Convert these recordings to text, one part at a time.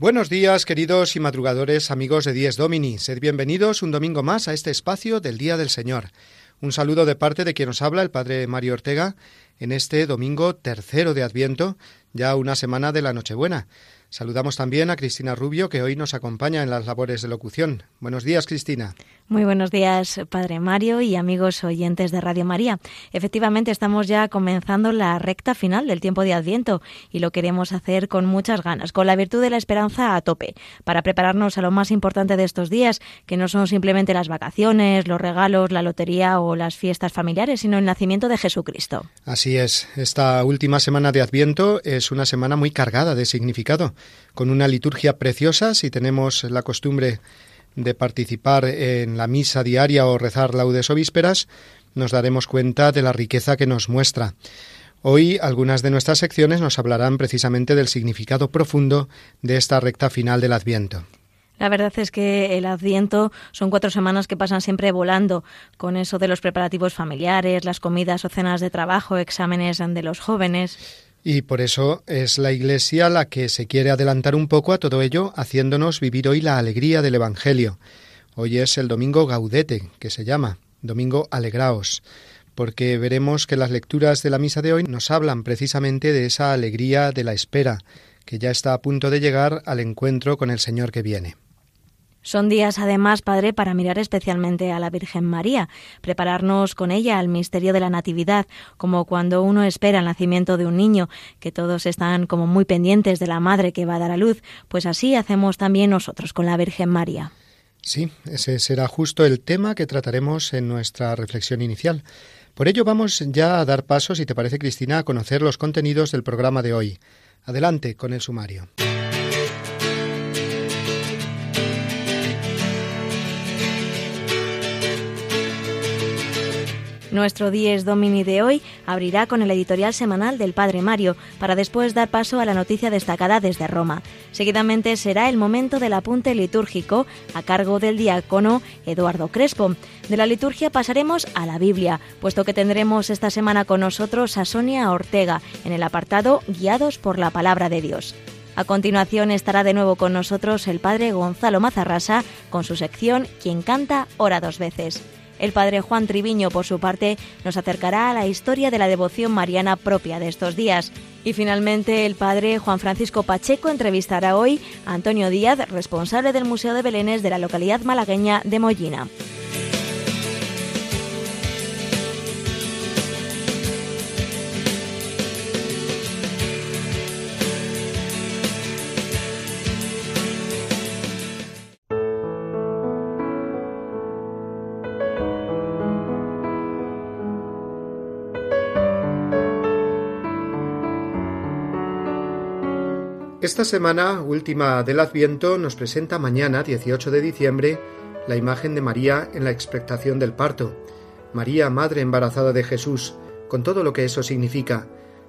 Buenos días, queridos y madrugadores amigos de Dies Domini. Sed bienvenidos un domingo más a este espacio del Día del Señor. Un saludo de parte de quien nos habla, el Padre Mario Ortega, en este domingo tercero de Adviento, ya una semana de la Nochebuena. Saludamos también a Cristina Rubio, que hoy nos acompaña en las labores de locución. Buenos días, Cristina. Muy buenos días, Padre Mario y amigos oyentes de Radio María. Efectivamente, estamos ya comenzando la recta final del tiempo de Adviento y lo queremos hacer con muchas ganas, con la virtud de la esperanza a tope, para prepararnos a lo más importante de estos días, que no son simplemente las vacaciones, los regalos, la lotería o las fiestas familiares, sino el nacimiento de Jesucristo. Así es, esta última semana de Adviento es una semana muy cargada de significado, con una liturgia preciosa, si tenemos la costumbre de participar en la misa diaria o rezar laudes o vísperas, nos daremos cuenta de la riqueza que nos muestra. Hoy algunas de nuestras secciones nos hablarán precisamente del significado profundo de esta recta final del Adviento. La verdad es que el Adviento son cuatro semanas que pasan siempre volando, con eso de los preparativos familiares, las comidas o cenas de trabajo, exámenes de los jóvenes. Y por eso es la Iglesia la que se quiere adelantar un poco a todo ello, haciéndonos vivir hoy la alegría del Evangelio. Hoy es el domingo Gaudete, que se llama, domingo Alegraos, porque veremos que las lecturas de la misa de hoy nos hablan precisamente de esa alegría de la espera, que ya está a punto de llegar al encuentro con el Señor que viene. Son días, además, Padre, para mirar especialmente a la Virgen María, prepararnos con ella al misterio de la Natividad, como cuando uno espera el nacimiento de un niño, que todos están como muy pendientes de la madre que va a dar a luz, pues así hacemos también nosotros con la Virgen María. Sí, ese será justo el tema que trataremos en nuestra reflexión inicial. Por ello vamos ya a dar paso, si te parece, Cristina, a conocer los contenidos del programa de hoy. Adelante con el sumario. Nuestro Dies Domini de hoy abrirá con el editorial semanal del Padre Mario, para después dar paso a la noticia destacada desde Roma. Seguidamente será el momento del apunte litúrgico a cargo del diácono Eduardo Crespo. De la liturgia pasaremos a la Biblia, puesto que tendremos esta semana con nosotros a Sonia Ortega en el apartado Guiados por la Palabra de Dios. A continuación estará de nuevo con nosotros el padre Gonzalo Mazarrasa con su sección Quien canta ora dos veces. El padre Juan Triviño, por su parte, nos acercará a la historia de la devoción mariana propia de estos días. Y finalmente, el padre Juan Francisco Pacheco entrevistará hoy a Antonio Díaz, responsable del Museo de Belénes de la localidad malagueña de Mollina. Esta semana última del Adviento nos presenta mañana, 18 de diciembre, la imagen de María en la expectación del parto. María, madre embarazada de Jesús, con todo lo que eso significa,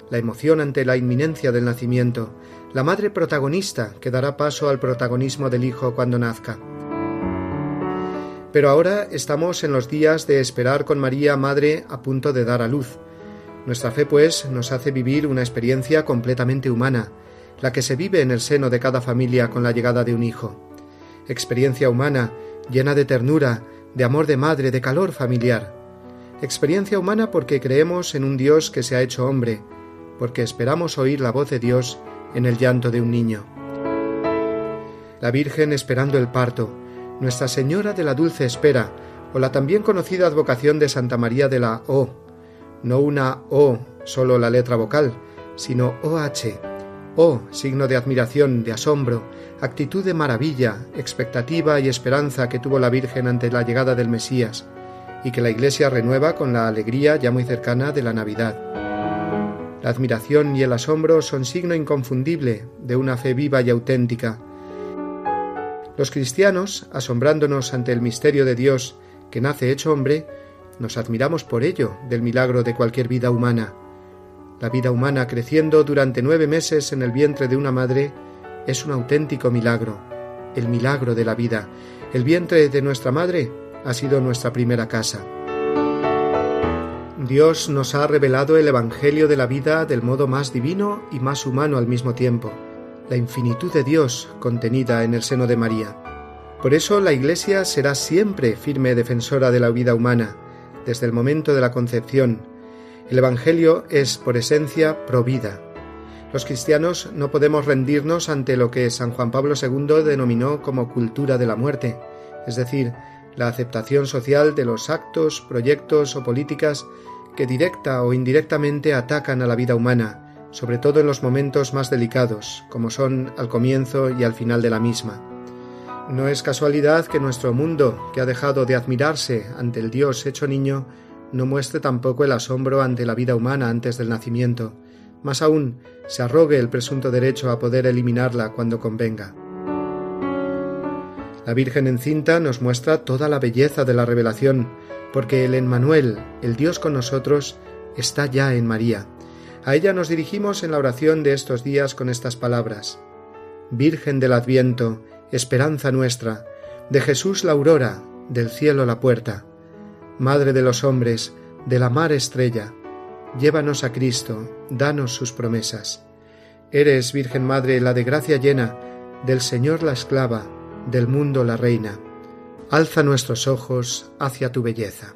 la emoción ante la inminencia del nacimiento, la madre protagonista que dará paso al protagonismo del Hijo cuando nazca. Pero ahora estamos en los días de esperar con María, madre, a punto de dar a luz. Nuestra fe, pues, nos hace vivir una experiencia completamente humana, la que se vive en el seno de cada familia con la llegada de un hijo. Experiencia humana, llena de ternura, de amor de madre, de calor familiar. Experiencia humana porque creemos en un Dios que se ha hecho hombre, porque esperamos oír la voz de Dios en el llanto de un niño. La Virgen esperando el parto, Nuestra Señora de la Dulce Espera, o la también conocida advocación de Santa María de la O, no una O, solo la letra vocal, sino OH, Oh, signo de admiración, de asombro, actitud de maravilla, expectativa y esperanza que tuvo la Virgen ante la llegada del Mesías, y que la Iglesia renueva con la alegría ya muy cercana de la Navidad. La admiración y el asombro son signo inconfundible de una fe viva y auténtica. Los cristianos, asombrándonos ante el misterio de Dios que nace hecho hombre, nos admiramos por ello del milagro de cualquier vida humana. La vida humana creciendo durante nueve meses en el vientre de una madre es un auténtico milagro, el milagro de la vida. El vientre de nuestra madre ha sido nuestra primera casa. Dios nos ha revelado el Evangelio de la vida del modo más divino y más humano al mismo tiempo, la infinitud de Dios contenida en el seno de María. Por eso la Iglesia será siempre firme defensora de la vida humana, desde el momento de la concepción. El Evangelio es, por esencia, provida. Los cristianos no podemos rendirnos ante lo que San Juan Pablo II denominó como cultura de la muerte, es decir, la aceptación social de los actos, proyectos o políticas que directa o indirectamente atacan a la vida humana, sobre todo en los momentos más delicados, como son al comienzo y al final de la misma. No es casualidad que nuestro mundo, que ha dejado de admirarse ante el Dios hecho niño, no muestre tampoco el asombro ante la vida humana antes del nacimiento, más aún se arrogue el presunto derecho a poder eliminarla cuando convenga. La Virgen encinta nos muestra toda la belleza de la revelación, porque el Emmanuel, el Dios con nosotros, está ya en María. A ella nos dirigimos en la oración de estos días con estas palabras. Virgen del Adviento, esperanza nuestra, de Jesús la aurora, del cielo la puerta. Madre de los hombres, de la mar estrella, llévanos a Cristo, danos sus promesas. Eres, Virgen Madre, la de gracia llena, del Señor la esclava, del mundo la reina. Alza nuestros ojos hacia tu belleza.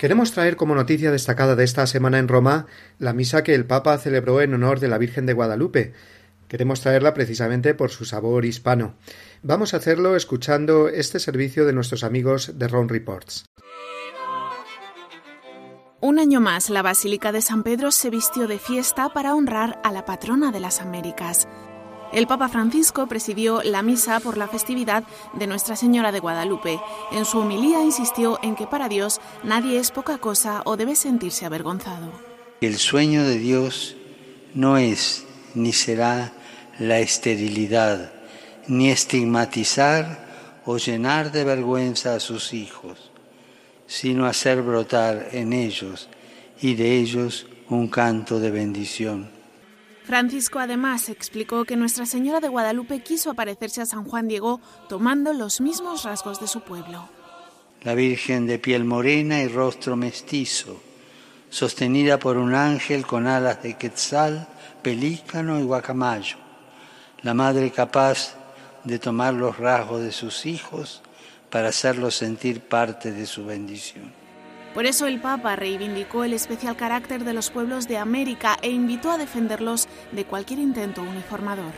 Queremos traer como noticia destacada de esta semana en Roma la misa que el Papa celebró en honor de la Virgen de Guadalupe. Queremos traerla precisamente por su sabor hispano. Vamos a hacerlo escuchando este servicio de nuestros amigos de Ron Reports. Un año más, la Basílica de San Pedro se vistió de fiesta para honrar a la patrona de las Américas. El Papa Francisco presidió la misa por la festividad de Nuestra Señora de Guadalupe. En su homilía insistió en que para Dios nadie es poca cosa o debe sentirse avergonzado. El sueño de Dios no es ni será la esterilidad, ni estigmatizar o llenar de vergüenza a sus hijos, sino hacer brotar en ellos y de ellos un canto de bendición. Francisco además explicó que Nuestra Señora de Guadalupe quiso aparecerse a San Juan Diego tomando los mismos rasgos de su pueblo. La Virgen de piel morena y rostro mestizo, sostenida por un ángel con alas de quetzal, pelícano y guacamayo. La madre capaz de tomar los rasgos de sus hijos para hacerlos sentir parte de su bendición. Por eso el Papa reivindicó el especial carácter de los pueblos de América e invitó a defenderlos de cualquier intento uniformador.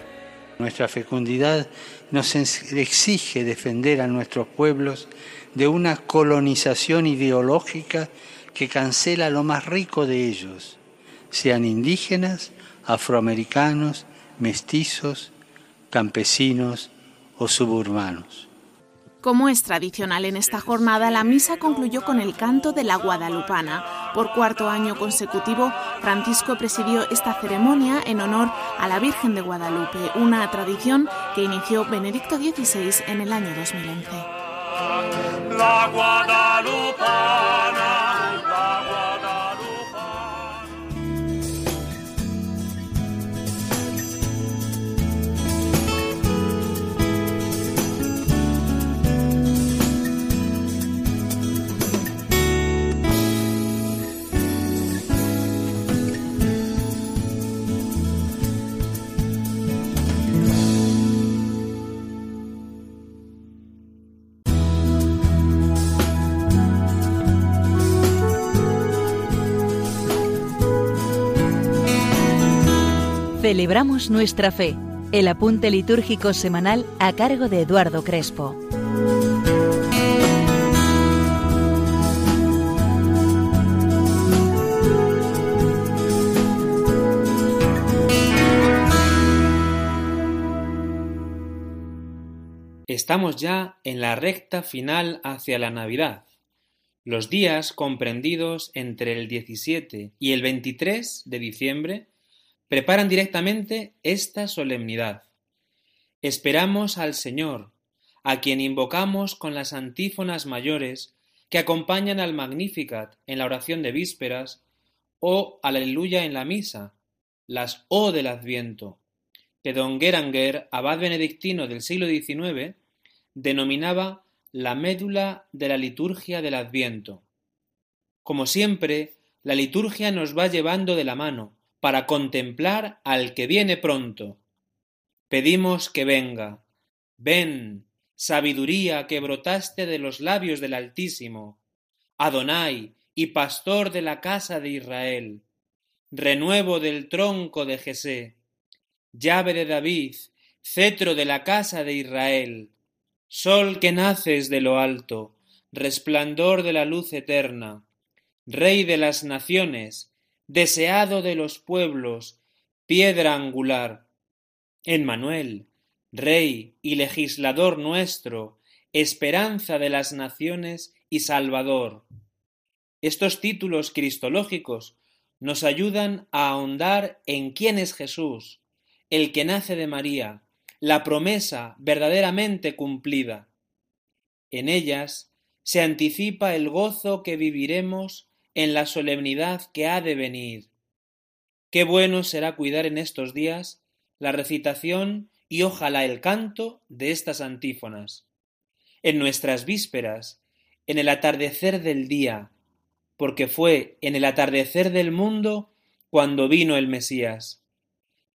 Nuestra fecundidad nos exige defender a nuestros pueblos de una colonización ideológica que cancela lo más rico de ellos, sean indígenas, afroamericanos, mestizos, campesinos o suburbanos. Como es tradicional en esta jornada, la misa concluyó con el canto de la Guadalupana. Por cuarto año consecutivo, Francisco presidió esta ceremonia en honor a la Virgen de Guadalupe, una tradición que inició Benedicto XVI en el año 2011. La Guadalupana. Celebramos nuestra fe. El apunte litúrgico semanal a cargo de Eduardo Crespo. Estamos ya en la recta final hacia la Navidad. Los días comprendidos entre el 17 y el 23 de diciembre preparan directamente esta solemnidad. Esperamos al Señor, a quien invocamos con las antífonas mayores que acompañan al Magnificat en la oración de vísperas o al Aleluya en la misa, las O del Adviento, que don Geranger, abad benedictino del siglo XIX, denominaba la médula de la liturgia del Adviento. Como siempre, la liturgia nos va llevando de la mano para contemplar al que viene pronto. Pedimos que venga. Ven, sabiduría que brotaste de los labios del Altísimo, Adonai y pastor de la casa de Israel, renuevo del tronco de Jesé, llave de David, cetro de la casa de Israel, Sol que naces de lo alto, resplandor de la luz eterna, Rey de las naciones, deseado de los pueblos, piedra angular. Manuel, Rey y legislador nuestro, esperanza de las naciones y Salvador. Estos títulos cristológicos nos ayudan a ahondar en quién es Jesús, el que nace de María, la promesa verdaderamente cumplida. En ellas se anticipa el gozo que viviremos en la solemnidad que ha de venir. Qué bueno será cuidar en estos días la recitación y ojalá el canto de estas antífonas. En nuestras vísperas, en el atardecer del día, porque fue en el atardecer del mundo cuando vino el Mesías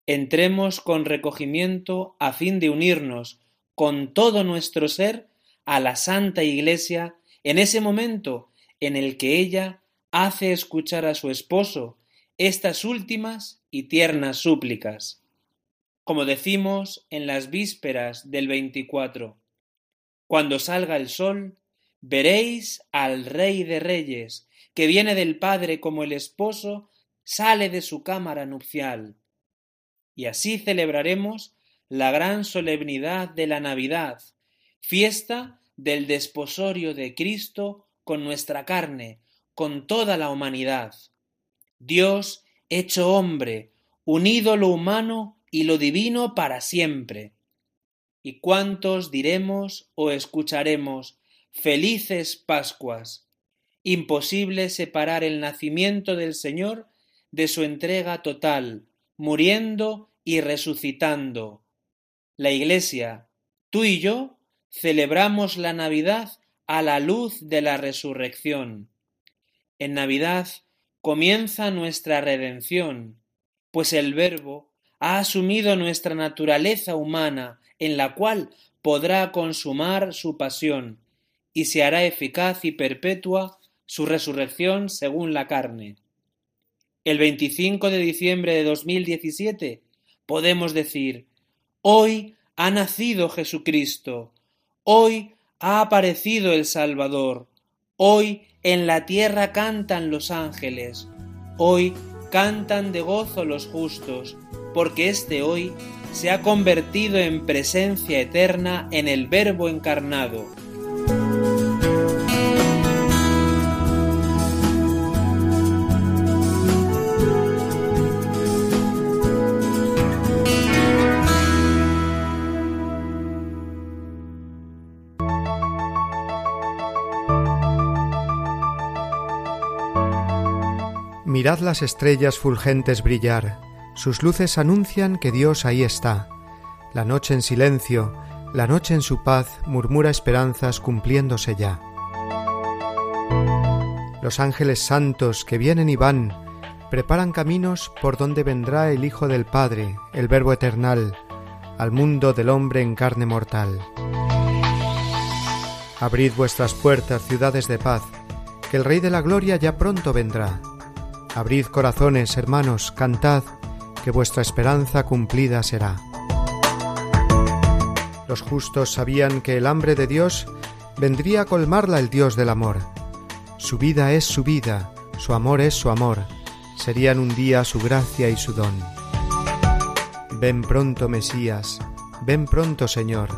entremos con recogimiento a fin de unirnos con todo nuestro ser a la Santa Iglesia en ese momento en el que ella hace escuchar a su esposo estas últimas y tiernas súplicas. Como decimos en las vísperas del 24, cuando salga el sol, veréis al Rey de Reyes, que viene del Padre como el esposo sale de su cámara nupcial y así celebraremos la gran solemnidad de la Navidad, fiesta del desposorio de Cristo con nuestra carne, con toda la humanidad. Dios hecho hombre, unido lo humano y lo divino para siempre. ¿Y cuántos diremos o escucharemos felices Pascuas? Imposible separar el nacimiento del Señor de su entrega total, muriendo y resucitando. La Iglesia, tú y yo, celebramos la Navidad a la luz de la resurrección. En Navidad comienza nuestra redención, pues el Verbo ha asumido nuestra naturaleza humana, en la cual podrá consumar su pasión, y se hará eficaz y perpetua su resurrección según la carne. El 25 de diciembre de 2017 podemos decir, hoy ha nacido Jesucristo, hoy ha aparecido el Salvador, hoy en la tierra cantan los ángeles, hoy cantan de gozo los justos, porque este hoy se ha convertido en presencia eterna en el Verbo encarnado Mirad las estrellas fulgentes brillar, sus luces anuncian que Dios ahí está. La noche en silencio, la noche en su paz murmura esperanzas cumpliéndose ya. Los ángeles santos que vienen y van, preparan caminos por donde vendrá el Hijo del Padre, el Verbo eternal, al mundo del hombre en carne mortal. Abrid vuestras puertas, ciudades de paz, que el Rey de la Gloria ya pronto vendrá. Abrid corazones, hermanos, cantad, que vuestra esperanza cumplida será. Los justos sabían que el hambre de Dios vendría a colmarla el Dios del amor. Su vida es su vida, su amor es su amor, serían un día su gracia y su don. Ven pronto, Mesías, ven pronto, Señor.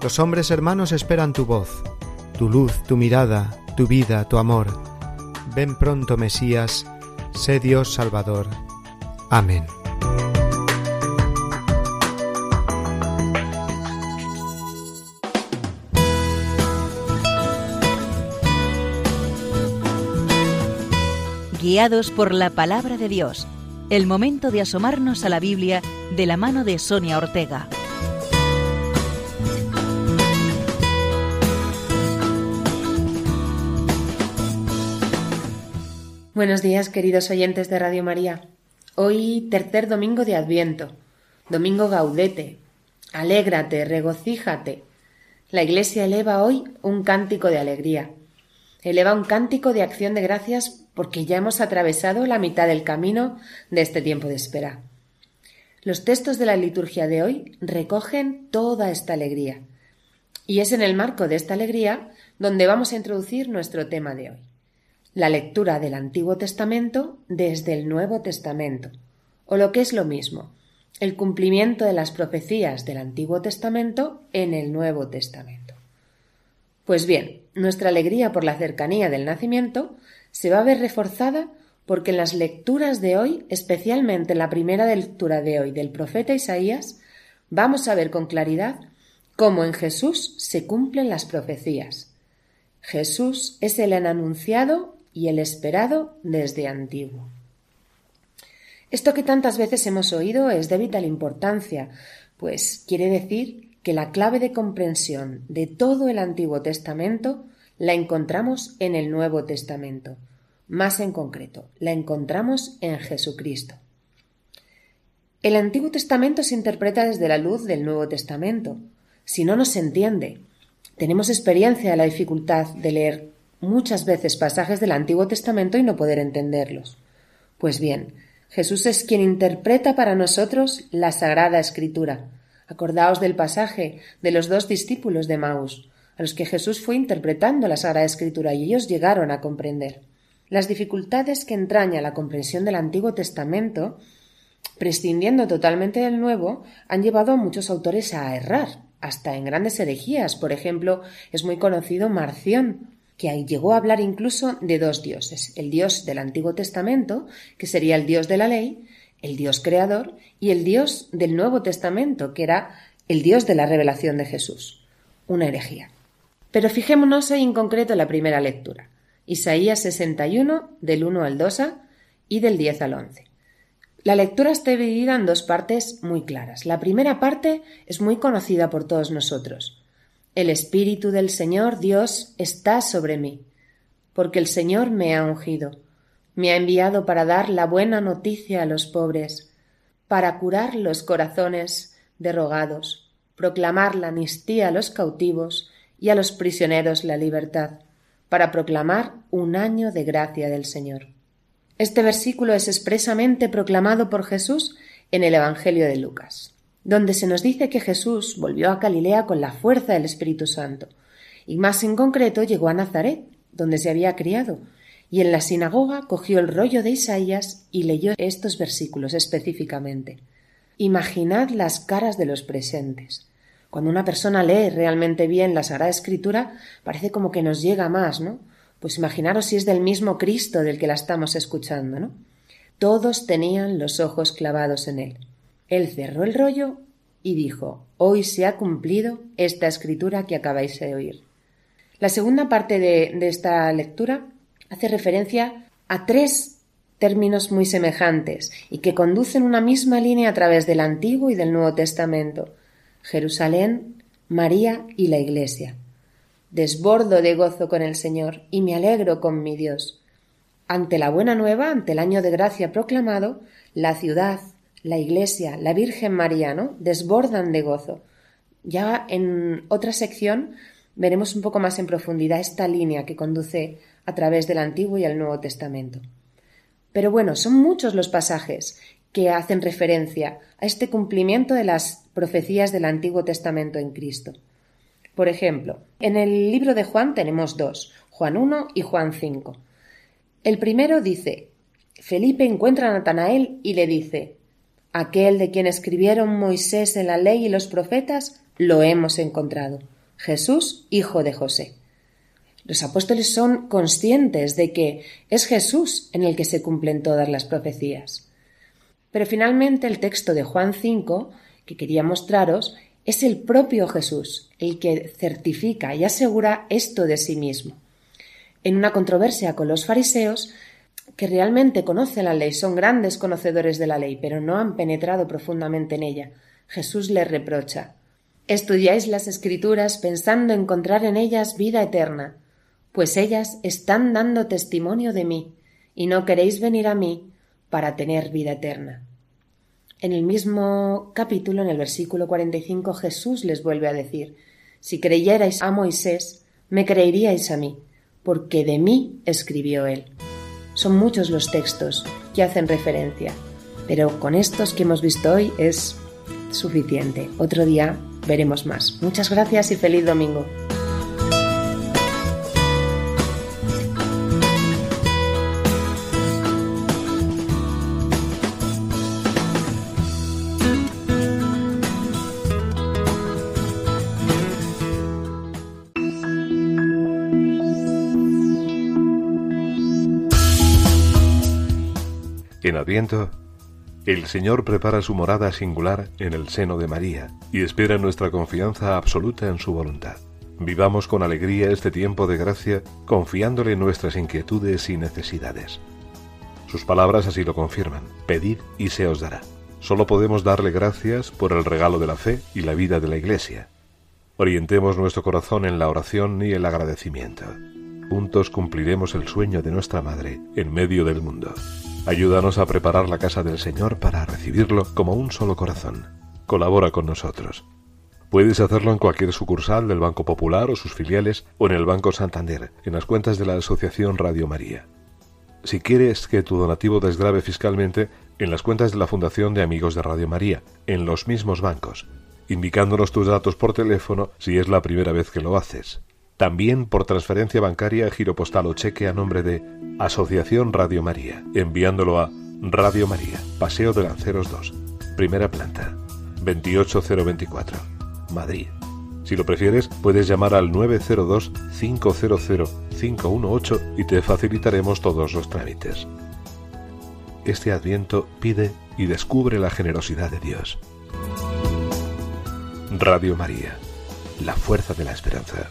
Los hombres hermanos esperan tu voz, tu luz, tu mirada, tu vida, tu amor. Ven pronto, Mesías, sé Dios Salvador. Amén. Guiados por la palabra de Dios, el momento de asomarnos a la Biblia de la mano de Sonia Ortega. Buenos días, queridos oyentes de Radio María. Hoy, tercer domingo de Adviento, domingo gaudete. Alégrate, regocíjate. La Iglesia eleva hoy un cántico de alegría. Eleva un cántico de acción de gracias porque ya hemos atravesado la mitad del camino de este tiempo de espera. Los textos de la liturgia de hoy recogen toda esta alegría. Y es en el marco de esta alegría donde vamos a introducir nuestro tema de hoy la lectura del Antiguo Testamento desde el Nuevo Testamento, o lo que es lo mismo, el cumplimiento de las profecías del Antiguo Testamento en el Nuevo Testamento. Pues bien, nuestra alegría por la cercanía del nacimiento se va a ver reforzada porque en las lecturas de hoy, especialmente en la primera lectura de hoy del profeta Isaías, vamos a ver con claridad cómo en Jesús se cumplen las profecías. Jesús es el anunciado y el esperado desde antiguo. Esto que tantas veces hemos oído es de vital importancia, pues quiere decir que la clave de comprensión de todo el Antiguo Testamento la encontramos en el Nuevo Testamento. Más en concreto, la encontramos en Jesucristo. El Antiguo Testamento se interpreta desde la luz del Nuevo Testamento. Si no nos entiende, tenemos experiencia de la dificultad de leer muchas veces pasajes del Antiguo Testamento y no poder entenderlos. Pues bien, Jesús es quien interpreta para nosotros la Sagrada Escritura. Acordaos del pasaje de los dos discípulos de Maús, a los que Jesús fue interpretando la Sagrada Escritura y ellos llegaron a comprender. Las dificultades que entraña la comprensión del Antiguo Testamento, prescindiendo totalmente del Nuevo, han llevado a muchos autores a errar, hasta en grandes herejías. Por ejemplo, es muy conocido Marción, que llegó a hablar incluso de dos dioses, el Dios del Antiguo Testamento, que sería el Dios de la ley, el Dios creador, y el Dios del Nuevo Testamento, que era el Dios de la revelación de Jesús. Una herejía. Pero fijémonos hoy en concreto en la primera lectura. Isaías 61, del 1 al 2 y del 10 al 11. La lectura está dividida en dos partes muy claras. La primera parte es muy conocida por todos nosotros. El Espíritu del Señor Dios está sobre mí, porque el Señor me ha ungido, me ha enviado para dar la buena noticia a los pobres, para curar los corazones derrogados, proclamar la amnistía a los cautivos y a los prisioneros la libertad, para proclamar un año de gracia del Señor. Este versículo es expresamente proclamado por Jesús en el Evangelio de Lucas donde se nos dice que Jesús volvió a Galilea con la fuerza del Espíritu Santo, y más en concreto llegó a Nazaret, donde se había criado, y en la sinagoga cogió el rollo de Isaías y leyó estos versículos específicamente. Imaginad las caras de los presentes. Cuando una persona lee realmente bien la Sagrada Escritura, parece como que nos llega más, ¿no? Pues imaginaros si es del mismo Cristo del que la estamos escuchando, ¿no? Todos tenían los ojos clavados en él. Él cerró el rollo y dijo Hoy se ha cumplido esta escritura que acabáis de oír. La segunda parte de, esta lectura hace referencia a tres términos muy semejantes y que conducen una misma línea a través del Antiguo y del Nuevo Testamento Jerusalén, María y la Iglesia. Desbordo de gozo con el Señor y me alegro con mi Dios. Ante la buena nueva, ante el año de gracia proclamado, la ciudad, la Iglesia, la Virgen María, ¿no? Desbordan de gozo. Ya en otra sección veremos un poco más en profundidad esta línea que conduce a través del Antiguo y el Nuevo Testamento. Pero bueno, son muchos los pasajes que hacen referencia a este cumplimiento de las profecías del Antiguo Testamento en Cristo. Por ejemplo, en el libro de Juan tenemos dos, Juan 1 y Juan 5. El primero dice, Felipe encuentra a Natanael y le dice, Aquel de quien escribieron Moisés en la ley y los profetas, lo hemos encontrado, Jesús, hijo de José. Los apóstoles son conscientes de que es Jesús en el que se cumplen todas las profecías. Pero finalmente el texto de Juan 5, que quería mostraros, es el propio Jesús el que certifica y asegura esto de sí mismo. En una controversia con los fariseos, que realmente conocen la ley, son grandes conocedores de la ley, pero no han penetrado profundamente en ella, Jesús les reprocha Estudiáis las escrituras pensando encontrar en ellas vida eterna, pues ellas están dando testimonio de mí, y no queréis venir a mí para tener vida eterna. En el mismo capítulo, en el versículo 45, Jesús les vuelve a decir, Si creyerais a Moisés, me creeríais a mí, porque de mí escribió él. Son muchos los textos que hacen referencia, pero con estos que hemos visto hoy es suficiente. Otro día veremos más. Muchas gracias y feliz domingo. Adviento, el Señor prepara su morada singular en el seno de María y espera nuestra confianza absoluta en su voluntad. Vivamos con alegría este tiempo de gracia, confiándole nuestras inquietudes y necesidades. Sus palabras así lo confirman. Pedid y se os dará. Solo podemos darle gracias por el regalo de la fe y la vida de la Iglesia. Orientemos nuestro corazón en la oración y el agradecimiento. Juntos cumpliremos el sueño de nuestra Madre en medio del mundo. Ayúdanos a preparar la casa del Señor para recibirlo como un solo corazón. Colabora con nosotros. Puedes hacerlo en cualquier sucursal del Banco Popular o sus filiales o en el Banco Santander, en las cuentas de la Asociación Radio María. Si quieres que tu donativo desgrave fiscalmente, en las cuentas de la Fundación de Amigos de Radio María, en los mismos bancos, indicándonos tus datos por teléfono si es la primera vez que lo haces. También por transferencia bancaria, giro postal o cheque a nombre de Asociación Radio María, enviándolo a Radio María, Paseo de Lanceros 2, primera planta, 28024, Madrid. Si lo prefieres, puedes llamar al 902-500-518 y te facilitaremos todos los trámites. Este adviento pide y descubre la generosidad de Dios. Radio María, la fuerza de la esperanza.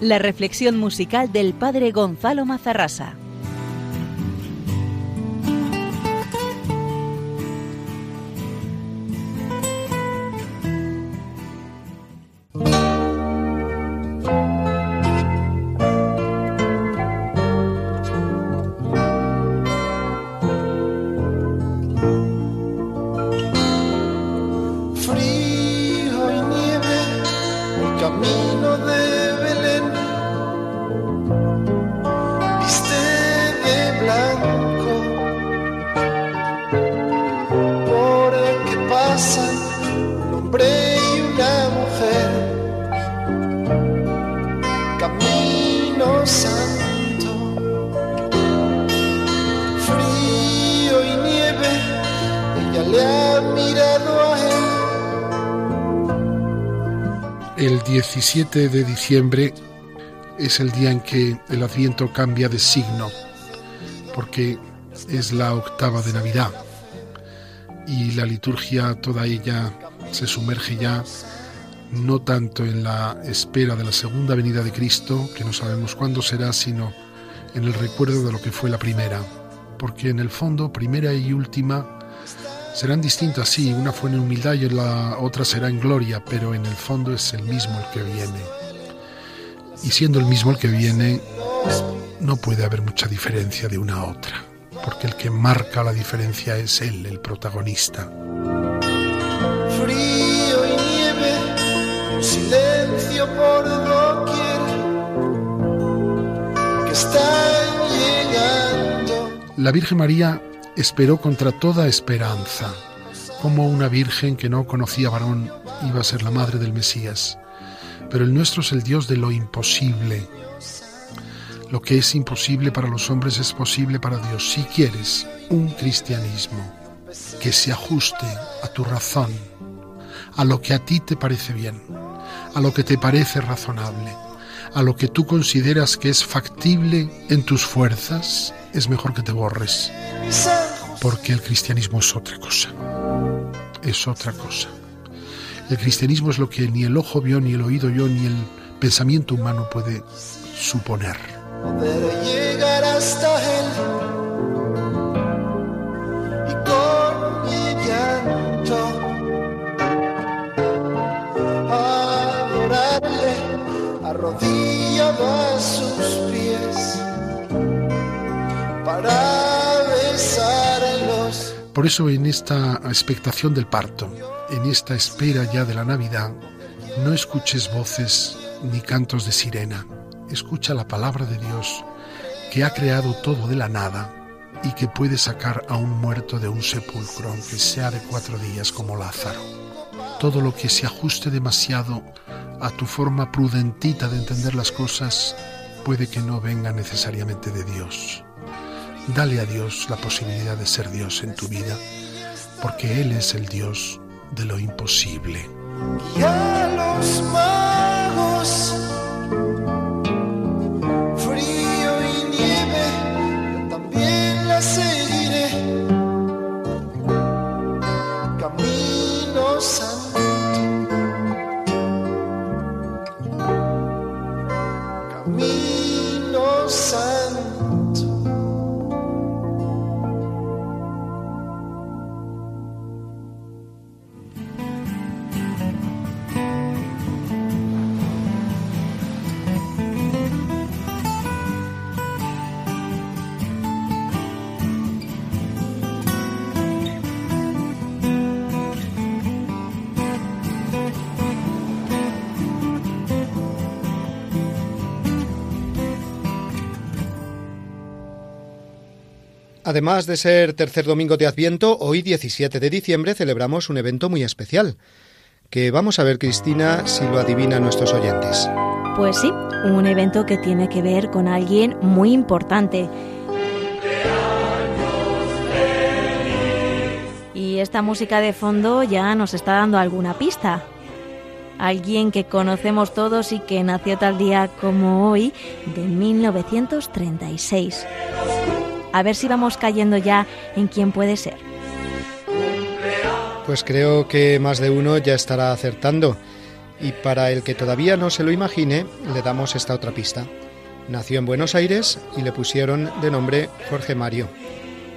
la reflexión musical del padre Gonzalo Mazarrasa. El 17 de diciembre es el día en que el Adviento cambia de signo, porque es la octava de Navidad y la liturgia toda ella se sumerge ya no tanto en la espera de la segunda venida de Cristo, que no sabemos cuándo será, sino en el recuerdo de lo que fue la primera, porque en el fondo primera y última serán distintas, sí, una fue en humildad y la otra será en gloria, pero en el fondo es el mismo el que viene. Y siendo el mismo el que viene, no puede haber mucha diferencia de una a otra, porque el que marca la diferencia es él, el protagonista. Frío y nieve, silencio por doquier, que están llegando. La Virgen María esperó contra toda esperanza, como una virgen que no conocía varón iba a ser la madre del Mesías. Pero el nuestro es el Dios de lo imposible, lo que es imposible para los hombres es posible para Dios. Si quieres un cristianismo que se ajuste a tu razón, a lo que a ti te parece bien, a lo que te parece razonable, a lo que tú consideras que es factible en tus fuerzas, es mejor que te borres. Porque el cristianismo es otra cosa. Es otra cosa. El cristianismo es lo que ni el ojo vio, ni el oído yo, ni el pensamiento humano puede suponer poder llegar hasta él y con mi llanto adorarle arrodillado a sus pies para. Por eso en esta expectación del parto, en esta espera ya de la Navidad, no escuches voces ni cantos de sirena escucha la palabra de Dios que ha creado todo de la nada y que puede sacar a un muerto de un sepulcro, aunque sea de cuatro días como Lázaro. Todo lo que se ajuste demasiado a tu forma prudentita de entender las cosas puede que no venga necesariamente de Dios. Dale a Dios la posibilidad de ser Dios en tu vida, porque Él es el Dios de lo imposible. los magos Además de ser tercer domingo de Adviento, hoy 17 de diciembre celebramos un evento muy especial, que vamos a ver, Cristina, si lo adivinan nuestros oyentes. Pues sí, un evento que tiene que ver con alguien muy importante. Y esta música de fondo ya nos está dando alguna pista. Alguien que conocemos todos y que nació tal día como hoy, de 1936 a ver si vamos cayendo ya en quién puede ser. Pues creo que más de uno ya estará acertando. Y para el que todavía no se lo imagine, le damos esta otra pista. Nació en Buenos Aires y le pusieron de nombre Jorge Mario,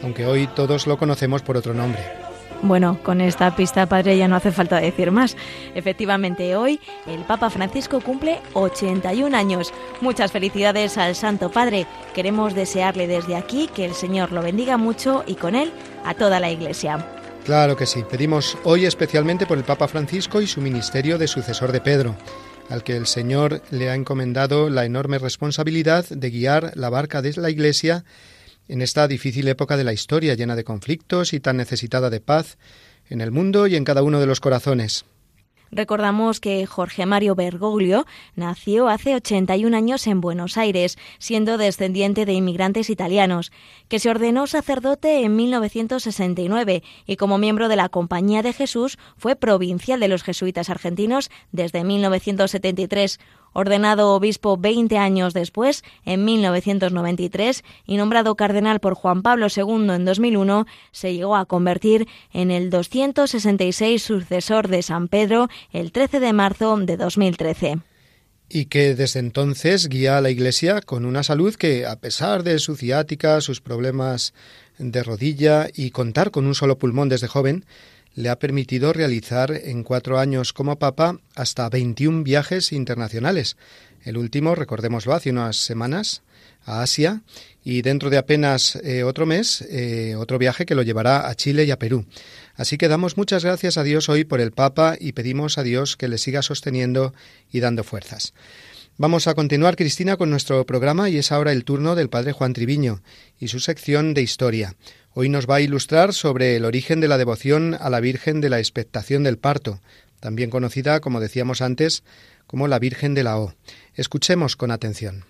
aunque hoy todos lo conocemos por otro nombre. Bueno, con esta pista, padre, ya no hace falta decir más. Efectivamente, hoy el Papa Francisco cumple 81 años. Muchas felicidades al Santo Padre. Queremos desearle desde aquí que el Señor lo bendiga mucho y con él a toda la Iglesia. Claro que sí. Pedimos hoy especialmente por el Papa Francisco y su ministerio de sucesor de Pedro, al que el Señor le ha encomendado la enorme responsabilidad de guiar la barca de la Iglesia en esta difícil época de la historia llena de conflictos y tan necesitada de paz en el mundo y en cada uno de los corazones. Recordamos que Jorge Mario Bergoglio nació hace 81 años en Buenos Aires, siendo descendiente de inmigrantes italianos, que se ordenó sacerdote en 1969 y como miembro de la Compañía de Jesús fue provincial de los jesuitas argentinos desde 1973, ordenado obispo 20 años después, en 1993, y nombrado cardenal por Juan Pablo II en 2001, se llegó a convertir en el 266 sucesor de San Pedro el 13 de marzo de 2013. y que desde entonces guía a la Iglesia con una salud que, a pesar de su ciática, sus problemas de rodilla y contar con un solo pulmón desde joven, le ha permitido realizar en cuatro años como Papa hasta 21 viajes internacionales. El último, recordémoslo, hace unas semanas a Asia y dentro de apenas eh, otro mes eh, otro viaje que lo llevará a Chile y a Perú. Así que damos muchas gracias a Dios hoy por el Papa y pedimos a Dios que le siga sosteniendo y dando fuerzas. Vamos a continuar, Cristina, con nuestro programa y es ahora el turno del Padre Juan Triviño y su sección de historia. Hoy nos va a ilustrar sobre el origen de la devoción a la Virgen de la Expectación del Parto, también conocida, como decíamos antes, como la Virgen de la O. Escuchemos con atención.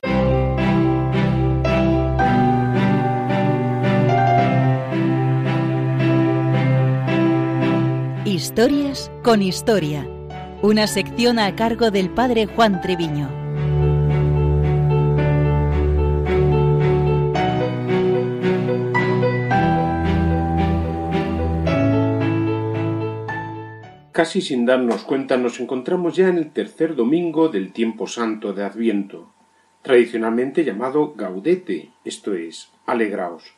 Historias con Historia, una sección a cargo del padre Juan Treviño. Casi sin darnos cuenta nos encontramos ya en el tercer domingo del tiempo santo de Adviento, tradicionalmente llamado Gaudete, esto es, alegraos.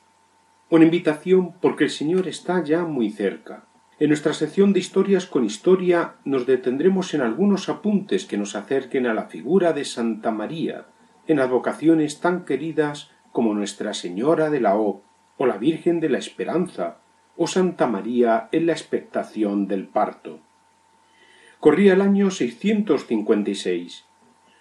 Una invitación porque el Señor está ya muy cerca en nuestra sección de historias con historia nos detendremos en algunos apuntes que nos acerquen a la figura de Santa María, en advocaciones tan queridas como Nuestra Señora de la O, o la Virgen de la Esperanza, o Santa María en la expectación del parto. Corría el año 656.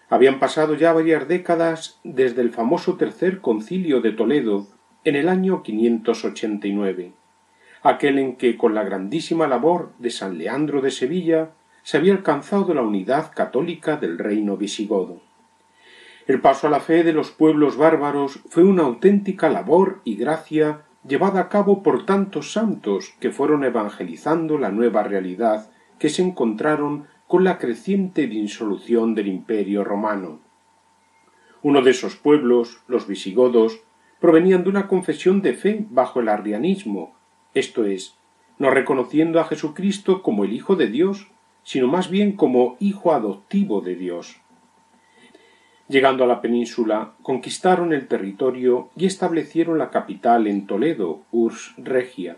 Habían pasado ya varias décadas desde el famoso tercer concilio de Toledo en el año 589 aquel en que con la grandísima labor de San Leandro de Sevilla se había alcanzado la unidad católica del reino visigodo. El paso a la fe de los pueblos bárbaros fue una auténtica labor y gracia llevada a cabo por tantos santos que fueron evangelizando la nueva realidad que se encontraron con la creciente disolución del imperio romano. Uno de esos pueblos, los visigodos, provenían de una confesión de fe bajo el arrianismo, esto es, no reconociendo a Jesucristo como el Hijo de Dios, sino más bien como Hijo adoptivo de Dios. Llegando a la península, conquistaron el territorio y establecieron la capital en Toledo, Urs Regia,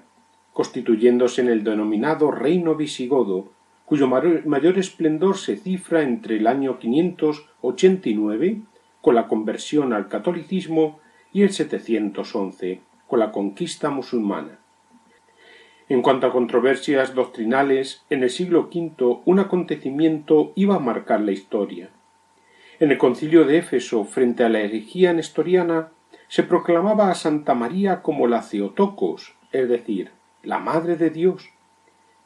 constituyéndose en el denominado Reino Visigodo, cuyo mayor esplendor se cifra entre el año 589, con la conversión al catolicismo, y el 711, con la conquista musulmana. En cuanto a controversias doctrinales, en el siglo V un acontecimiento iba a marcar la historia. En el concilio de Éfeso, frente a la herejía nestoriana, se proclamaba a Santa María como la Theotokos, es decir, la Madre de Dios.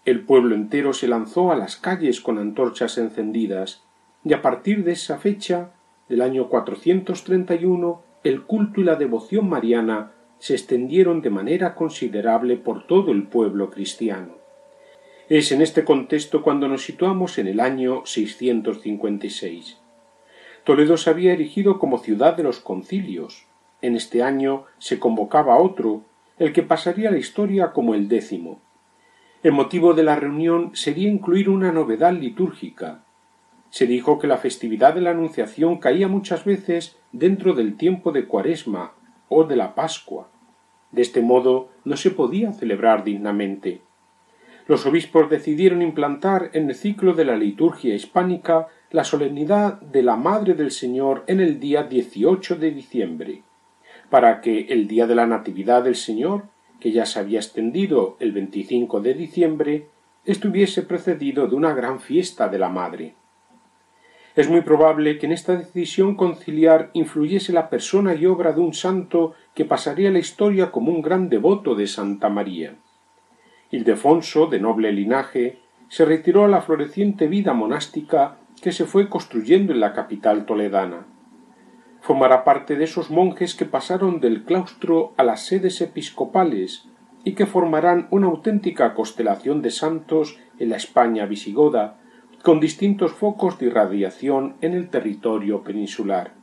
El pueblo entero se lanzó a las calles con antorchas encendidas, y a partir de esa fecha, del año 431, el culto y la devoción mariana se extendieron de manera considerable por todo el pueblo cristiano. Es en este contexto cuando nos situamos en el año 656. Toledo se había erigido como ciudad de los concilios. En este año se convocaba otro, el que pasaría la historia como el décimo. El motivo de la reunión sería incluir una novedad litúrgica. Se dijo que la festividad de la Anunciación caía muchas veces dentro del tiempo de Cuaresma o de la Pascua. De este modo no se podía celebrar dignamente. Los obispos decidieron implantar en el ciclo de la liturgia hispánica la solemnidad de la Madre del Señor en el día 18 de diciembre, para que el día de la Natividad del Señor, que ya se había extendido el 25 de diciembre, estuviese precedido de una gran fiesta de la Madre. Es muy probable que en esta decisión conciliar influyese la persona y obra de un santo que pasaría la historia como un gran devoto de Santa María. Ildefonso, de noble linaje, se retiró a la floreciente vida monástica que se fue construyendo en la capital toledana. Formará parte de esos monjes que pasaron del claustro a las sedes episcopales y que formarán una auténtica constelación de santos en la España visigoda, con distintos focos de irradiación en el territorio peninsular.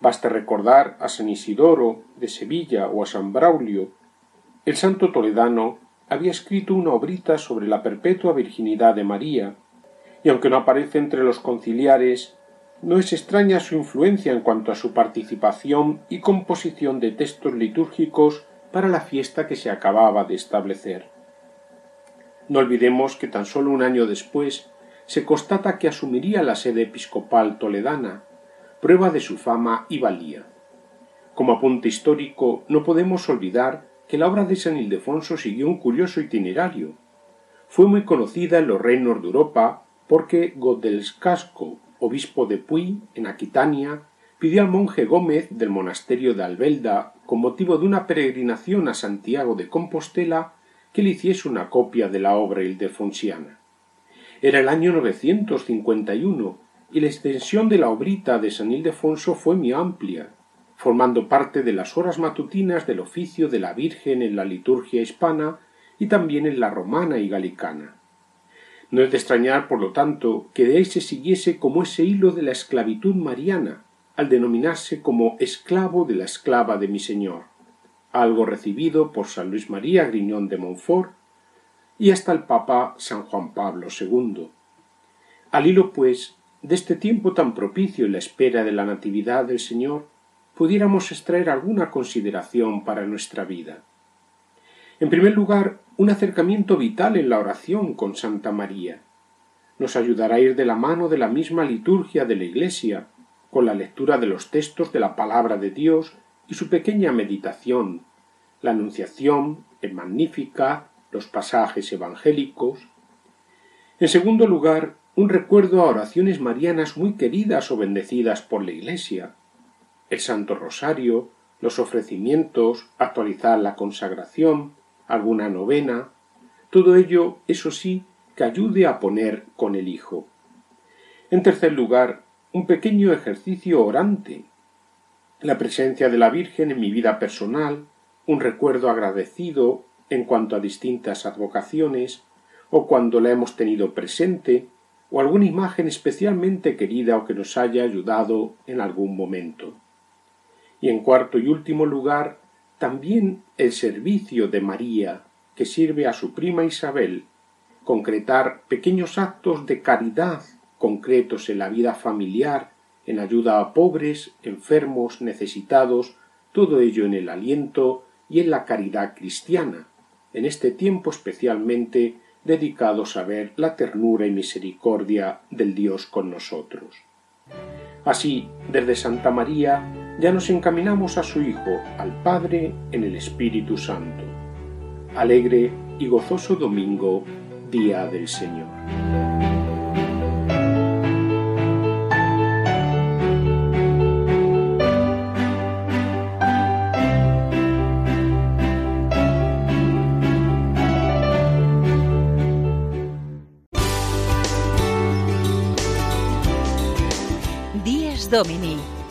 Basta recordar a San Isidoro de Sevilla o a San Braulio. El santo toledano había escrito una obrita sobre la perpetua virginidad de María, y aunque no aparece entre los conciliares, no es extraña su influencia en cuanto a su participación y composición de textos litúrgicos para la fiesta que se acababa de establecer. No olvidemos que tan solo un año después se constata que asumiría la sede episcopal toledana, prueba de su fama y valía. Como apunte histórico, no podemos olvidar que la obra de San Ildefonso siguió un curioso itinerario. Fue muy conocida en los reinos de Europa porque Godelscasco, obispo de Puy, en Aquitania, pidió al monje Gómez del monasterio de Albelda, con motivo de una peregrinación a Santiago de Compostela, que le hiciese una copia de la obra ildefonsiana. Era el año 951 y la extensión de la obrita de San Ildefonso fue muy amplia, formando parte de las horas matutinas del oficio de la Virgen en la liturgia hispana y también en la romana y galicana. No es de extrañar, por lo tanto, que de ahí se siguiese como ese hilo de la esclavitud mariana, al denominarse como esclavo de la esclava de mi Señor, algo recibido por San Luis María Griñón de Montfort y hasta el Papa San Juan Pablo II. Al hilo, pues, de este tiempo tan propicio en la espera de la Natividad del Señor, pudiéramos extraer alguna consideración para nuestra vida. En primer lugar, un acercamiento vital en la oración con Santa María. Nos ayudará a ir de la mano de la misma liturgia de la Iglesia, con la lectura de los textos de la palabra de Dios y su pequeña meditación, la Anunciación, el Magnífica, los pasajes evangélicos. En segundo lugar, un recuerdo a oraciones marianas muy queridas o bendecidas por la Iglesia, el Santo Rosario, los ofrecimientos, actualizar la consagración, alguna novena, todo ello, eso sí, que ayude a poner con el Hijo. En tercer lugar, un pequeño ejercicio orante, la presencia de la Virgen en mi vida personal, un recuerdo agradecido en cuanto a distintas advocaciones, o cuando la hemos tenido presente, o alguna imagen especialmente querida o que nos haya ayudado en algún momento. Y en cuarto y último lugar, también el servicio de María, que sirve a su prima Isabel, concretar pequeños actos de caridad concretos en la vida familiar, en ayuda a pobres, enfermos, necesitados, todo ello en el aliento y en la caridad cristiana, en este tiempo especialmente dedicados a ver la ternura y misericordia del Dios con nosotros. Así, desde Santa María, ya nos encaminamos a su Hijo, al Padre, en el Espíritu Santo. Alegre y gozoso domingo, día del Señor. 10 Domini,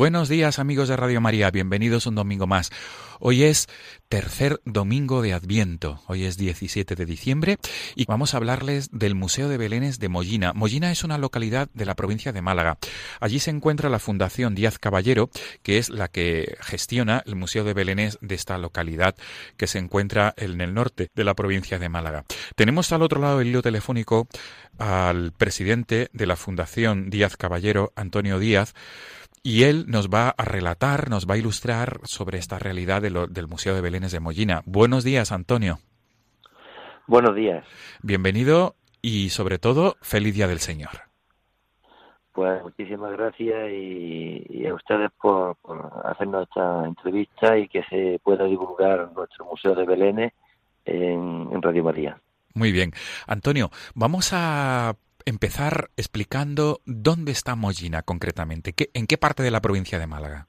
Buenos días amigos de Radio María, bienvenidos un domingo más. Hoy es tercer domingo de Adviento, hoy es 17 de diciembre y vamos a hablarles del Museo de Belénes de Mollina. Mollina es una localidad de la provincia de Málaga. Allí se encuentra la Fundación Díaz Caballero, que es la que gestiona el Museo de Belénes de esta localidad que se encuentra en el norte de la provincia de Málaga. Tenemos al otro lado del hilo telefónico al presidente de la Fundación Díaz Caballero, Antonio Díaz, y él nos va a relatar, nos va a ilustrar sobre esta realidad del Museo de Belénes de Mollina. Buenos días, Antonio. Buenos días. Bienvenido y sobre todo, feliz Día del Señor. Pues muchísimas gracias y, a ustedes por, hacernos esta entrevista y que se pueda divulgar nuestro Museo de Belénes en Radio María. Muy bien. Antonio, vamos a empezar explicando dónde está Mollina concretamente, en qué parte de la provincia de Málaga.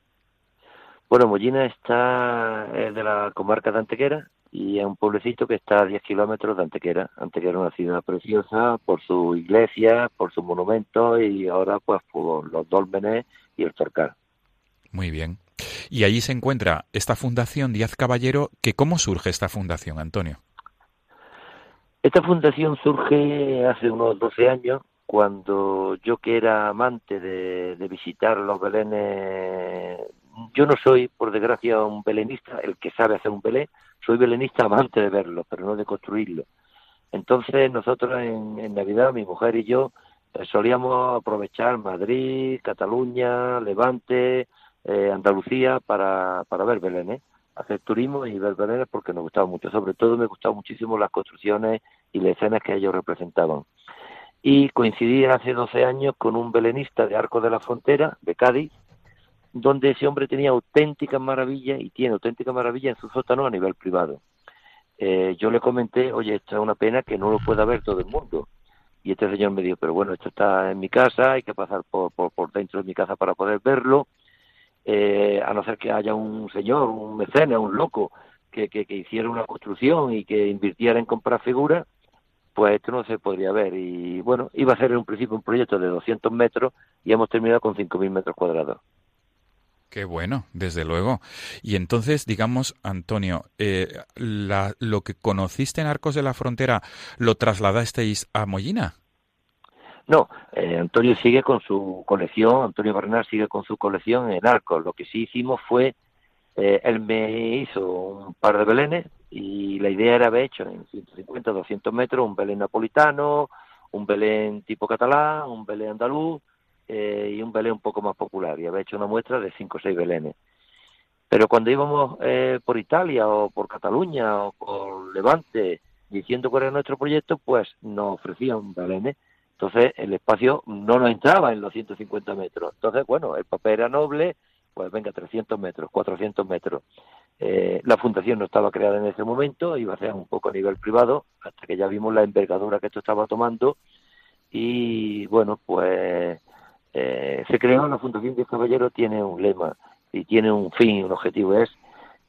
Bueno, Mollina está de la comarca de Antequera, y es un pueblecito que está a 10 kilómetros de Antequera. Antequera es una ciudad preciosa por su iglesia, por sus monumentos y ahora pues por los dólmenes y el Torcal. Muy bien. Y allí se encuentra esta fundación Díaz Caballero, que ¿cómo surge esta fundación, Antonio? Esta fundación surge hace unos 12 años, cuando yo que era amante de, visitar los belenes, yo no soy, por desgracia, un belenista, el que sabe hacer un belén, soy belenista amante de verlo, pero no de construirlo. Entonces nosotros en, Navidad, mi mujer y yo, eh, solíamos aprovechar Madrid, Cataluña, Levante, eh, Andalucía para, para ver Belén, hacer turismo y ver porque nos gustaba mucho. Sobre todo me gustaban muchísimo las construcciones y las escenas que ellos representaban. Y coincidí hace 12 años con un belenista de Arco de la Frontera, de Cádiz, donde ese hombre tenía auténticas maravillas y tiene auténticas maravillas en su sótano a nivel privado. Eh, yo le comenté, oye, esto es una pena que no lo pueda ver todo el mundo. Y este señor me dijo, pero bueno, esto está en mi casa, hay que pasar por, por, dentro de mi casa para poder verlo, eh, a no ser que haya un señor, un mecenas, un loco, que, que, que hiciera una construcción y que invirtiera en comprar figuras, pues esto no se podría ver. Y bueno, iba a ser en un principio un proyecto de 200 metros y hemos terminado con 5.000 metros cuadrados. Qué bueno, desde luego. Y entonces, digamos, Antonio, eh, lo que conociste en Arcos de la Frontera, ¿lo trasladasteis a Mollina? No, eh, Antonio sigue con su colección, Antonio Bernal sigue con su colección en Arcos. Lo que sí hicimos fue, eh, él me hizo un par de belenes y la idea era haber hecho en 150, 200 metros un belén napolitano, un belén tipo catalán, un belén andaluz, eh, y un Belén un poco más popular y había hecho una muestra de cinco o seis Belenes. Pero cuando íbamos eh, por Italia o por Cataluña o por Levante diciendo cuál era nuestro proyecto, pues nos ofrecían Belenes. Entonces el espacio no nos entraba en los 150 metros. Entonces, bueno, el papel era noble, pues venga, 300 metros, 400 metros. Eh, la fundación no estaba creada en ese momento, iba a ser un poco a nivel privado, hasta que ya vimos la envergadura que esto estaba tomando. Y bueno, pues eh, se creó la Fundación Díaz Caballero tiene un lema y tiene un fin, un objetivo, es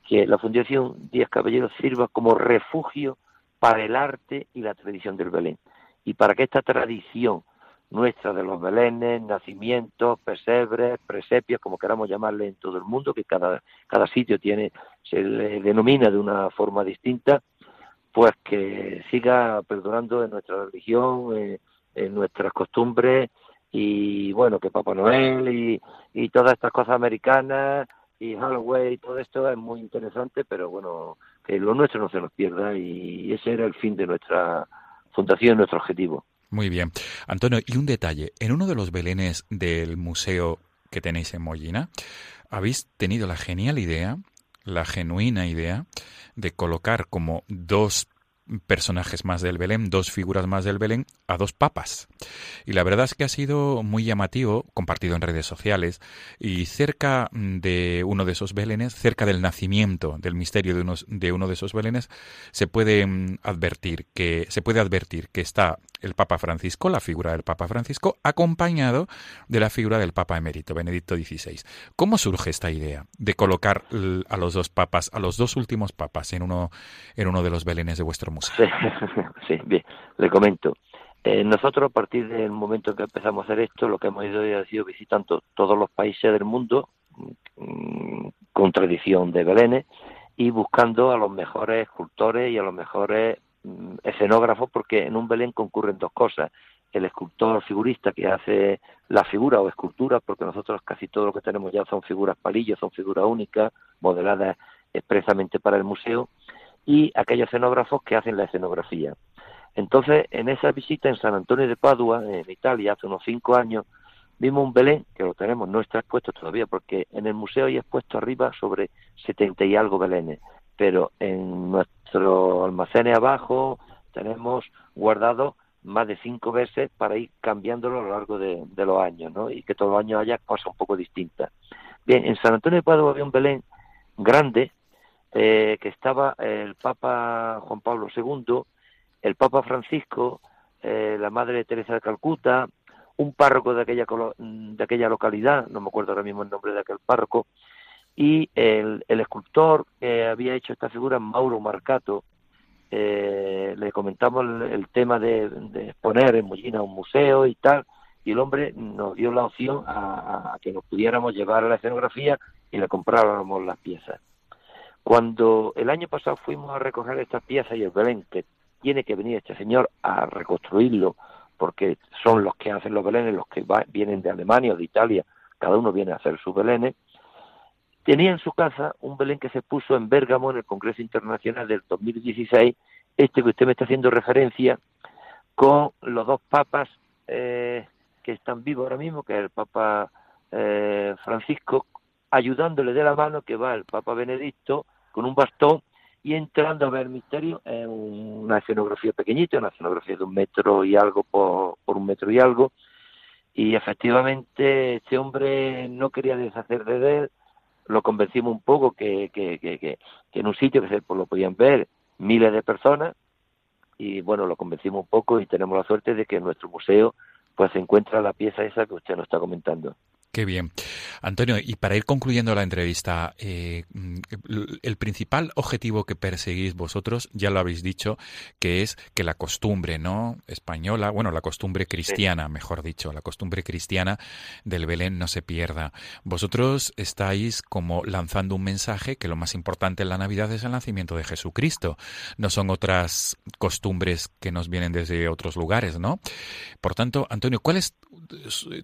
que la Fundación Díaz Caballero sirva como refugio para el arte y la tradición del Belén. Y para que esta tradición nuestra de los belenes, nacimientos, pesebres, presepios, como queramos llamarle en todo el mundo, que cada, cada sitio tiene, se le denomina de una forma distinta, pues que siga perdurando en nuestra religión, en nuestras costumbres y bueno, que Papá Noel y, y todas estas cosas americanas y Halloween y todo esto es muy interesante, pero bueno, que lo nuestro no se nos pierda y ese era el fin de nuestra fundación, nuestro objetivo. Muy bien. Antonio, y un detalle, en uno de los belenes del museo que tenéis en Mollina, habéis tenido la genial idea, la genuina idea, de colocar como dos personajes más del Belén, dos figuras más del Belén, a dos papas. Y la verdad es que ha sido muy llamativo, compartido en redes sociales, y cerca de uno de esos Belenes, cerca del nacimiento, del misterio de, unos, de uno de esos Belenes, se puede mm, advertir que, se puede advertir que está el Papa Francisco, la figura del Papa Francisco, acompañado de la figura del Papa emérito, Benedicto XVI. ¿Cómo surge esta idea de colocar a los dos papas, a los dos últimos papas en uno, en uno de los belenes de vuestro museo? Sí, bien, le comento. Eh, nosotros a partir del momento en que empezamos a hacer esto, lo que hemos ido ha sido visitando todos los países del mundo mm, con tradición de belenes y buscando a los mejores escultores y a los mejores escenógrafo porque en un Belén concurren dos cosas. El escultor figurista que hace la figura o escultura, porque nosotros casi todo lo que tenemos ya son figuras palillos, son figuras únicas, modeladas expresamente para el museo, y aquellos escenógrafos que hacen la escenografía. Entonces, en esa visita en San Antonio de Padua, en Italia, hace unos cinco años, vimos un Belén, que lo tenemos, no está expuesto todavía, porque en el museo hay expuesto arriba sobre setenta y algo Belenes, pero en nuestro almacén abajo tenemos guardado más de cinco veces para ir cambiándolo a lo largo de, los años, ¿no? Y que todos los años haya cosas un poco distintas. Bien, en San Antonio de Padua había un Belén grande eh, que estaba el Papa Juan Pablo II, el Papa Francisco, eh, la Madre Teresa de Calcuta, un párroco de aquella, de aquella localidad, no me acuerdo ahora mismo el nombre de aquel párroco, y el, escultor que había hecho esta figura, Mauro Marcato, eh, le comentamos el, tema de, de, exponer en Mollina un museo y tal, y el hombre nos dio la opción a, que nos pudiéramos llevar a la escenografía y le compráramos las piezas. Cuando el año pasado fuimos a recoger estas piezas y el Belén, que tiene que venir este señor a reconstruirlo, porque son los que hacen los Belenes, los que vienen de Alemania o de Italia, cada uno viene a hacer sus Belenes, tenía en su casa un Belén que se puso en Bérgamo en el Congreso Internacional del 2016, este que usted me está haciendo referencia, con los dos papas eh, que están vivos ahora mismo, que es el Papa eh, Francisco, ayudándole de la mano, que va el Papa Benedicto con un bastón y entrando a ver el misterio en una escenografía pequeñita, una escenografía de un metro y algo por, un metro y algo. Y efectivamente este hombre no quería deshacer de él, lo convencimos un poco que, que, que, que, en un sitio que se pues, lo podían ver miles de personas y bueno, lo convencimos un poco y tenemos la suerte de que en nuestro museo pues se encuentra la pieza esa que usted nos está comentando. Qué bien. Antonio, y para ir concluyendo la entrevista, eh, el principal objetivo que perseguís vosotros, ya lo habéis dicho, que es que la costumbre no española, bueno, la costumbre cristiana, mejor dicho, la costumbre cristiana del Belén no se pierda. Vosotros estáis como lanzando un mensaje que lo más importante en la Navidad es el nacimiento de Jesucristo. No son otras costumbres que nos vienen desde otros lugares, ¿no? Por tanto, Antonio, ¿cuál es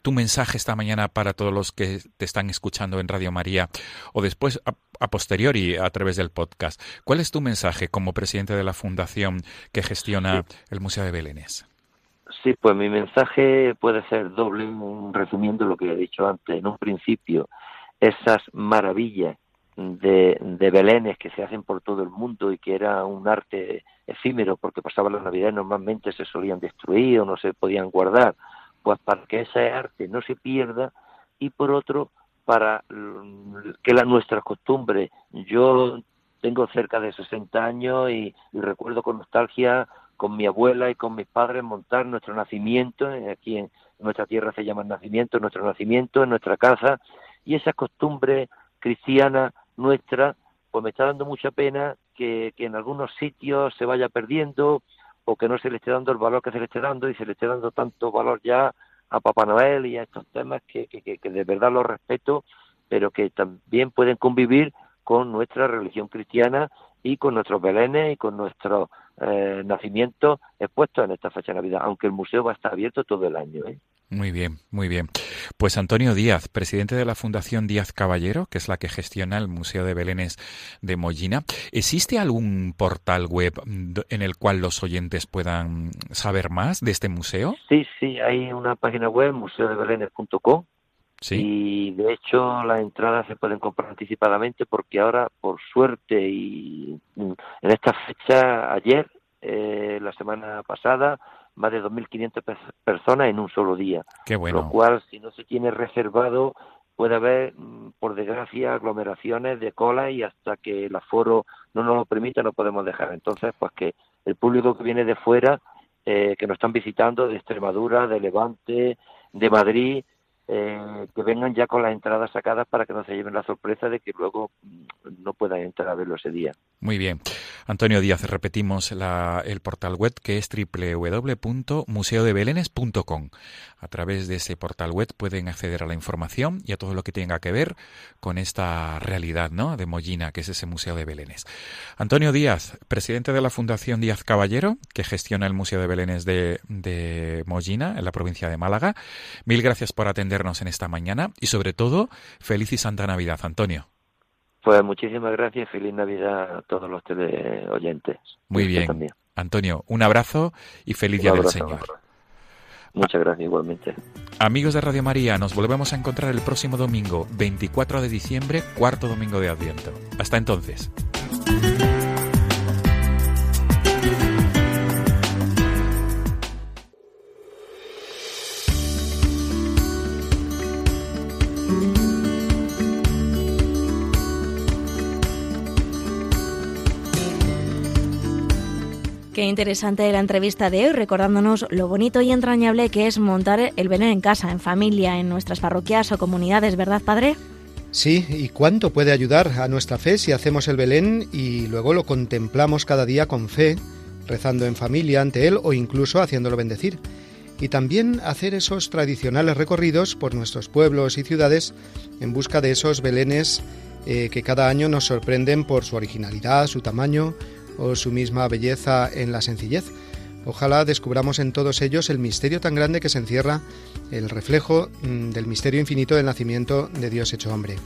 tu mensaje esta mañana para todos los que te están escuchando en Radio María o después a, posteriori a través del podcast. ¿Cuál es tu mensaje como presidente de la fundación que gestiona el Museo de Belénes? Sí, pues mi mensaje puede ser doble, resumiendo lo que he dicho antes. En un principio, esas maravillas de, de Belénes que se hacen por todo el mundo y que era un arte efímero porque pasaba la Navidad normalmente se solían destruir o no se podían guardar pues para que ese arte no se pierda y por otro para que la nuestra costumbre yo tengo cerca de 60 años y, recuerdo con nostalgia con mi abuela y con mis padres montar nuestro nacimiento eh, aquí en nuestra tierra se llama nacimiento nuestro nacimiento en nuestra casa y esa costumbre cristiana nuestra pues me está dando mucha pena que, que en algunos sitios se vaya perdiendo o que no se le esté dando el valor que se le esté dando y se le esté dando tanto valor ya a Papá Noel y a estos temas que, que, que de verdad los respeto, pero que también pueden convivir con nuestra religión cristiana y con nuestros belenes y con nuestros eh, nacimientos expuestos en esta fecha de Navidad, aunque el museo va a estar abierto todo el año. ¿eh? Muy bien, muy bien. Pues Antonio Díaz, presidente de la Fundación Díaz Caballero, que es la que gestiona el Museo de Belénes de Mollina, ¿existe algún portal web en el cual los oyentes puedan saber más de este museo? Sí, sí, hay una página web, museodebelenes.com, Sí. Y de hecho las entradas se pueden comprar anticipadamente porque ahora, por suerte y en esta fecha, ayer, eh, la semana pasada, más de 2.500 personas en un solo día. Qué bueno. Lo cual, si no se tiene reservado, puede haber, mm, por desgracia, aglomeraciones de cola y hasta que el aforo no nos lo permita no podemos dejar. Entonces, pues que el público que viene de fuera, eh, que nos están visitando de Extremadura, de Levante, de Madrid, eh, que vengan ya con las entradas sacadas para que no se lleven la sorpresa de que luego mm, no puedan entrar a verlo ese día. Muy bien. Antonio Díaz, repetimos el portal web que es www.museodebelenes.com. A través de ese portal web pueden acceder a la información y a todo lo que tenga que ver con esta realidad ¿no? de Mollina, que es ese Museo de Belénes. Antonio Díaz, presidente de la Fundación Díaz Caballero, que gestiona el Museo de Belénes de, de Mollina, en la provincia de Málaga. Mil gracias por atendernos en esta mañana y sobre todo, feliz y santa Navidad, Antonio. Pues muchísimas gracias, feliz Navidad a todos los teleoyentes. Muy bien. Antonio, un abrazo y feliz Día del Señor. Muchas gracias igualmente. Amigos de Radio María, nos volvemos a encontrar el próximo domingo, 24 de diciembre, cuarto domingo de Adviento. Hasta entonces. Qué interesante la entrevista de hoy, recordándonos lo bonito y entrañable que es montar el Belén en casa, en familia, en nuestras parroquias o comunidades, ¿verdad, padre? Sí, y cuánto puede ayudar a nuestra fe si hacemos el Belén y luego lo contemplamos cada día con fe, rezando en familia ante él o incluso haciéndolo bendecir. Y también hacer esos tradicionales recorridos por nuestros pueblos y ciudades en busca de esos belenes eh, que cada año nos sorprenden por su originalidad, su tamaño o su misma belleza en la sencillez. Ojalá descubramos en todos ellos el misterio tan grande que se encierra, el reflejo mm, del misterio infinito del nacimiento de Dios hecho hombre.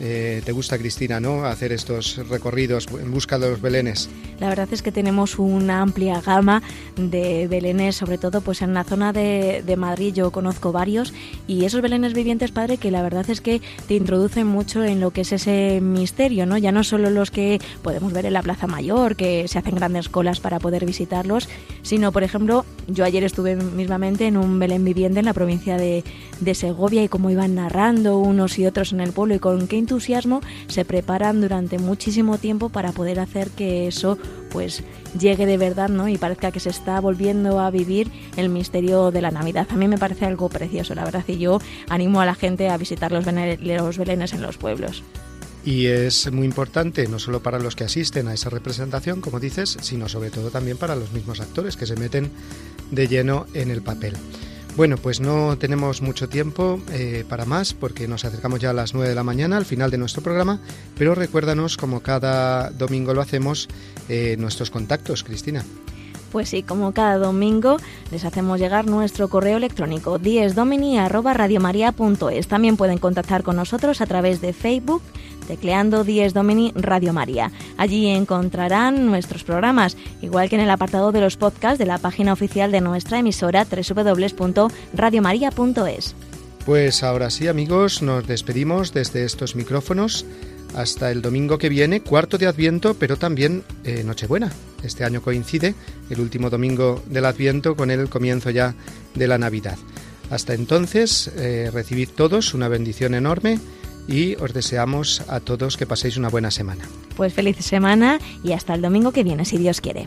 Eh, te gusta, Cristina, ¿no? Hacer estos recorridos en busca de los belenes. La verdad es que tenemos una amplia gama de belenes, sobre todo pues en la zona de, de, Madrid yo conozco varios y esos belenes vivientes, padre, que la verdad es que te introducen mucho en lo que es ese misterio, ¿no? Ya no solo los que podemos ver en la Plaza Mayor, que se hacen grandes colas para poder visitarlos, sino, por ejemplo, yo ayer estuve mismamente en un belén viviente en la provincia de, de Segovia y cómo iban narrando unos y otros en el pueblo y con qué entusiasmo se preparan durante muchísimo tiempo para poder hacer que eso pues llegue de verdad, ¿no? Y parezca que se está volviendo a vivir el misterio de la Navidad. A mí me parece algo precioso, la verdad, y yo animo a la gente a visitar los, los belenes en los pueblos. Y es muy importante no solo para los que asisten a esa representación, como dices, sino sobre todo también para los mismos actores que se meten de lleno en el papel. Bueno, pues no tenemos mucho tiempo eh, para más porque nos acercamos ya a las 9 de la mañana al final de nuestro programa, pero recuérdanos, como cada domingo lo hacemos, eh, nuestros contactos, Cristina. Pues sí, como cada domingo les hacemos llegar nuestro correo electrónico diesdomini@radiomaria.es. También pueden contactar con nosotros a través de Facebook tecleando Dies Domini Radio María. Allí encontrarán nuestros programas, igual que en el apartado de los podcasts de la página oficial de nuestra emisora www.radiomaria.es. Pues ahora sí, amigos, nos despedimos desde estos micrófonos hasta el domingo que viene, cuarto de Adviento, pero también eh, Nochebuena. Este año coincide el último domingo del Adviento con el comienzo ya de la Navidad. Hasta entonces, eh, recibid todos una bendición enorme y os deseamos a todos que paséis una buena semana. Pues feliz semana y hasta el domingo que viene, si Dios quiere.